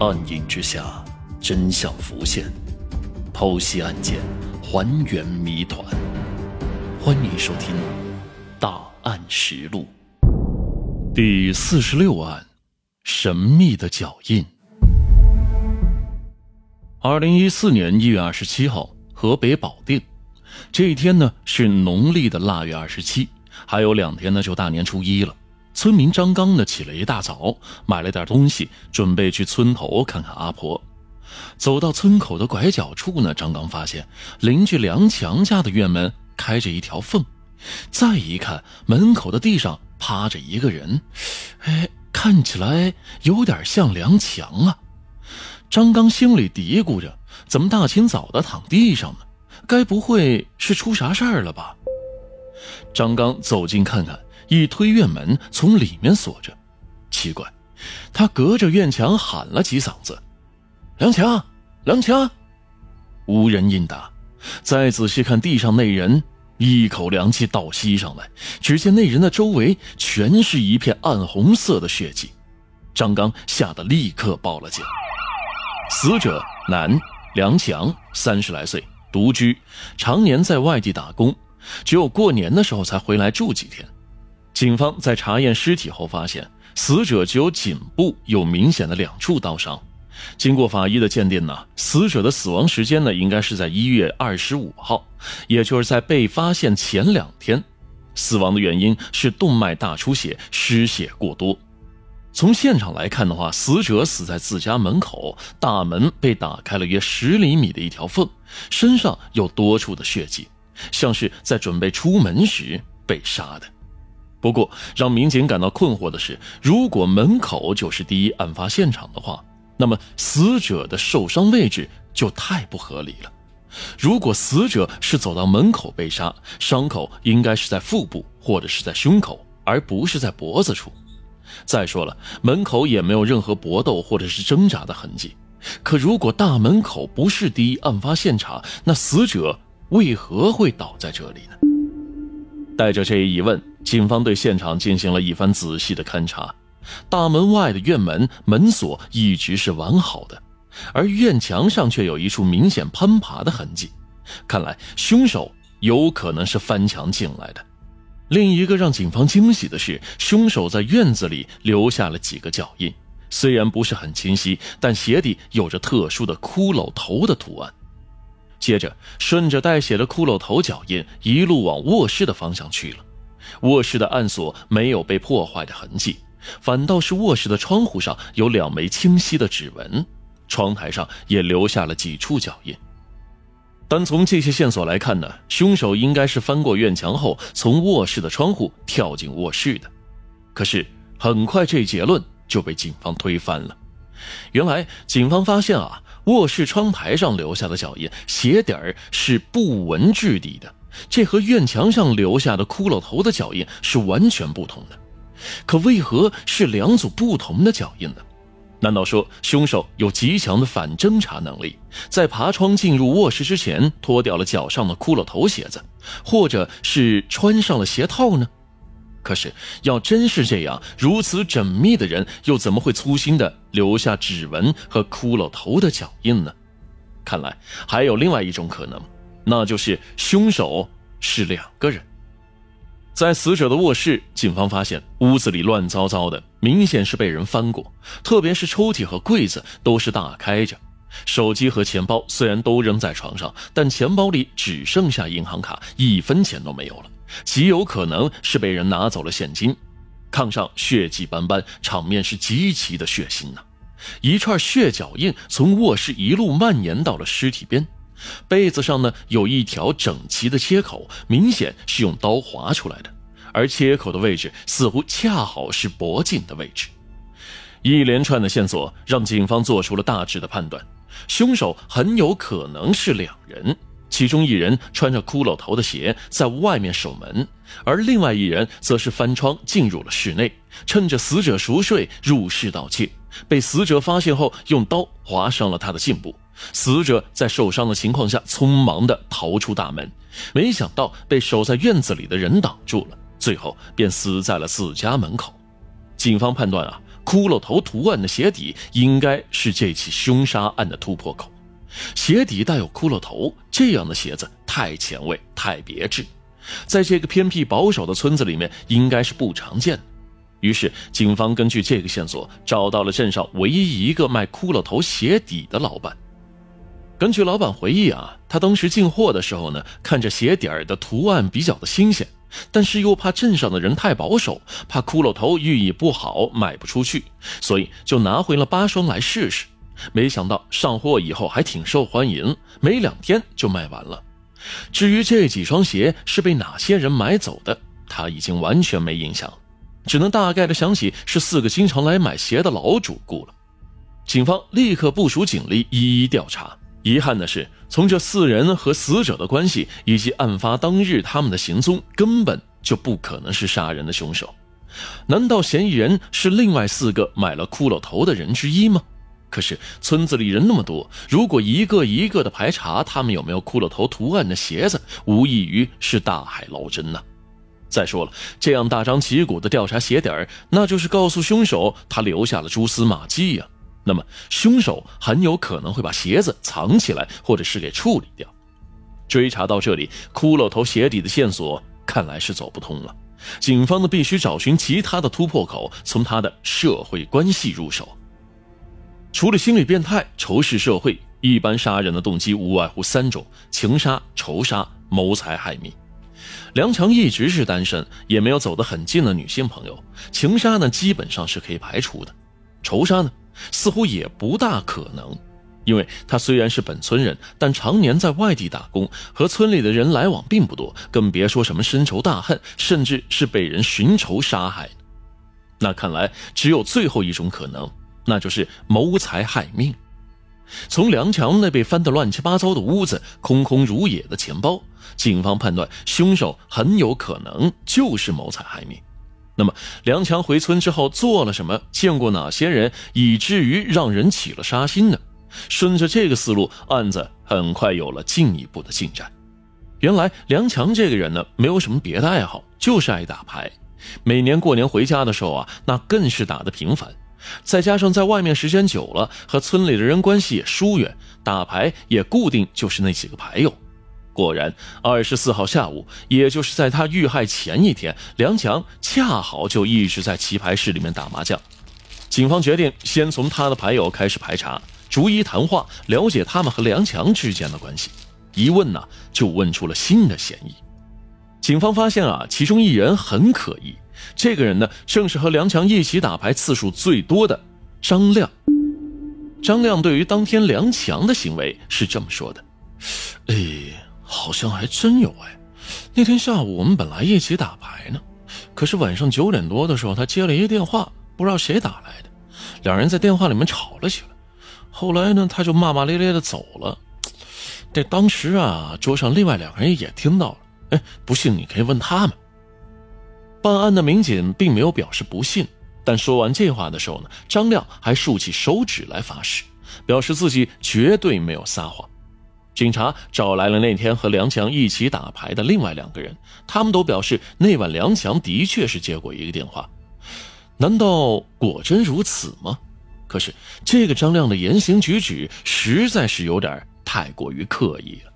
暗影之下，真相浮现，剖析案件，还原谜团。欢迎收听《大案实录》第四十六案：神秘的脚印。二零一四年一月二十七号，河北保定，这一天呢是农历的腊月二十七，还有两天呢就大年初一了。村民张刚呢，起了一大早，买了点东西，准备去村头看看阿婆。走到村口的拐角处呢，张刚发现邻居梁强家的院门开着一条缝，再一看，门口的地上趴着一个人，哎，看起来有点像梁强啊。张刚心里嘀咕着：怎么大清早的躺地上呢？该不会是出啥事儿了吧？张刚走近看看。一推院门，从里面锁着。奇怪，他隔着院墙喊了几嗓子：“梁强，梁强！”无人应答。再仔细看地上那人，一口凉气倒吸上来。只见那人的周围全是一片暗红色的血迹。张刚吓得立刻报了警。死者男，梁强，三十来岁，独居，常年在外地打工，只有过年的时候才回来住几天。警方在查验尸体后发现，死者只有颈部有明显的两处刀伤。经过法医的鉴定呢，死者的死亡时间呢应该是在一月二十五号，也就是在被发现前两天。死亡的原因是动脉大出血，失血过多。从现场来看的话，死者死在自家门口，大门被打开了约十厘米的一条缝，身上有多处的血迹，像是在准备出门时被杀的。不过，让民警感到困惑的是，如果门口就是第一案发现场的话，那么死者的受伤位置就太不合理了。如果死者是走到门口被杀，伤口应该是在腹部或者是在胸口，而不是在脖子处。再说了，门口也没有任何搏斗或者是挣扎的痕迹。可如果大门口不是第一案发现场，那死者为何会倒在这里呢？带着这一疑问。警方对现场进行了一番仔细的勘查，大门外的院门门锁一直是完好的，而院墙上却有一处明显攀爬的痕迹，看来凶手有可能是翻墙进来的。另一个让警方惊喜的是，凶手在院子里留下了几个脚印，虽然不是很清晰，但鞋底有着特殊的骷髅头的图案。接着，顺着带血的骷髅头脚印一路往卧室的方向去了。卧室的暗锁没有被破坏的痕迹，反倒是卧室的窗户上有两枚清晰的指纹，窗台上也留下了几处脚印。单从这些线索来看呢，凶手应该是翻过院墙后从卧室的窗户跳进卧室的。可是很快这结论就被警方推翻了。原来警方发现啊，卧室窗台上留下的脚印鞋底儿是布纹质地的。这和院墙上留下的骷髅头的脚印是完全不同的，可为何是两组不同的脚印呢？难道说凶手有极强的反侦查能力，在爬窗进入卧室之前脱掉了脚上的骷髅头鞋子，或者是穿上了鞋套呢？可是要真是这样，如此缜密的人又怎么会粗心的留下指纹和骷髅头的脚印呢？看来还有另外一种可能。那就是凶手是两个人。在死者的卧室，警方发现屋子里乱糟糟的，明显是被人翻过，特别是抽屉和柜子都是大开着。手机和钱包虽然都扔在床上，但钱包里只剩下银行卡，一分钱都没有了，极有可能是被人拿走了现金。炕上血迹斑斑，场面是极其的血腥呐。一串血脚印从卧室一路蔓延到了尸体边。被子上呢有一条整齐的切口，明显是用刀划出来的，而切口的位置似乎恰好是脖颈的位置。一连串的线索让警方做出了大致的判断：凶手很有可能是两人，其中一人穿着骷髅头的鞋在外面守门，而另外一人则是翻窗进入了室内，趁着死者熟睡入室盗窃，被死者发现后用刀划伤了他的颈部。死者在受伤的情况下，匆忙地逃出大门，没想到被守在院子里的人挡住了，最后便死在了自家门口。警方判断啊，骷髅头图案的鞋底应该是这起凶杀案的突破口。鞋底带有骷髅头，这样的鞋子太前卫、太别致，在这个偏僻保守的村子里面应该是不常见的。于是，警方根据这个线索找到了镇上唯一一个卖骷髅头鞋底的老板。根据老板回忆啊，他当时进货的时候呢，看着鞋底儿的图案比较的新鲜，但是又怕镇上的人太保守，怕骷髅头寓意不好卖不出去，所以就拿回了八双来试试。没想到上货以后还挺受欢迎，没两天就卖完了。至于这几双鞋是被哪些人买走的，他已经完全没印象，只能大概的想起是四个经常来买鞋的老主顾了。警方立刻部署警力一一调查。遗憾的是，从这四人和死者的关系以及案发当日他们的行踪，根本就不可能是杀人的凶手。难道嫌疑人是另外四个买了骷髅头的人之一吗？可是村子里人那么多，如果一个一个的排查他们有没有骷髅头图案的鞋子，无异于是大海捞针呐。再说了，这样大张旗鼓的调查鞋底儿，那就是告诉凶手他留下了蛛丝马迹呀。那么凶手很有可能会把鞋子藏起来，或者是给处理掉。追查到这里，骷髅头鞋底的线索看来是走不通了。警方呢，必须找寻其他的突破口，从他的社会关系入手。除了心理变态、仇视社会，一般杀人的动机无外乎三种：情杀、仇杀、谋财害命。梁强一直是单身，也没有走得很近的女性朋友。情杀呢，基本上是可以排除的；仇杀呢，似乎也不大可能，因为他虽然是本村人，但常年在外地打工，和村里的人来往并不多，更别说什么深仇大恨，甚至是被人寻仇杀害。那看来只有最后一种可能。那就是谋财害命。从梁强那被翻得乱七八糟的屋子、空空如也的钱包，警方判断凶手很有可能就是谋财害命。那么，梁强回村之后做了什么？见过哪些人，以至于让人起了杀心呢？顺着这个思路，案子很快有了进一步的进展。原来，梁强这个人呢，没有什么别的爱好，就是爱打牌。每年过年回家的时候啊，那更是打得频繁。再加上在外面时间久了，和村里的人关系也疏远，打牌也固定就是那几个牌友。果然，二十四号下午，也就是在他遇害前一天，梁强恰好就一直在棋牌室里面打麻将。警方决定先从他的牌友开始排查，逐一谈话，了解他们和梁强之间的关系。一问呢，就问出了新的嫌疑。警方发现啊，其中一人很可疑。这个人呢，正是和梁强一起打牌次数最多的张亮。张亮对于当天梁强的行为是这么说的：“哎，好像还真有哎。那天下午我们本来一起打牌呢，可是晚上九点多的时候，他接了一个电话，不知道谁打来的，两人在电话里面吵了起来。后来呢，他就骂骂咧咧的走了。这当时啊，桌上另外两个人也听到了。哎，不信你可以问他们。”办案的民警并没有表示不信，但说完这话的时候呢，张亮还竖起手指来发誓，表示自己绝对没有撒谎。警察找来了那天和梁强一起打牌的另外两个人，他们都表示那晚梁强的确是接过一个电话。难道果真如此吗？可是这个张亮的言行举止实在是有点太过于刻意了。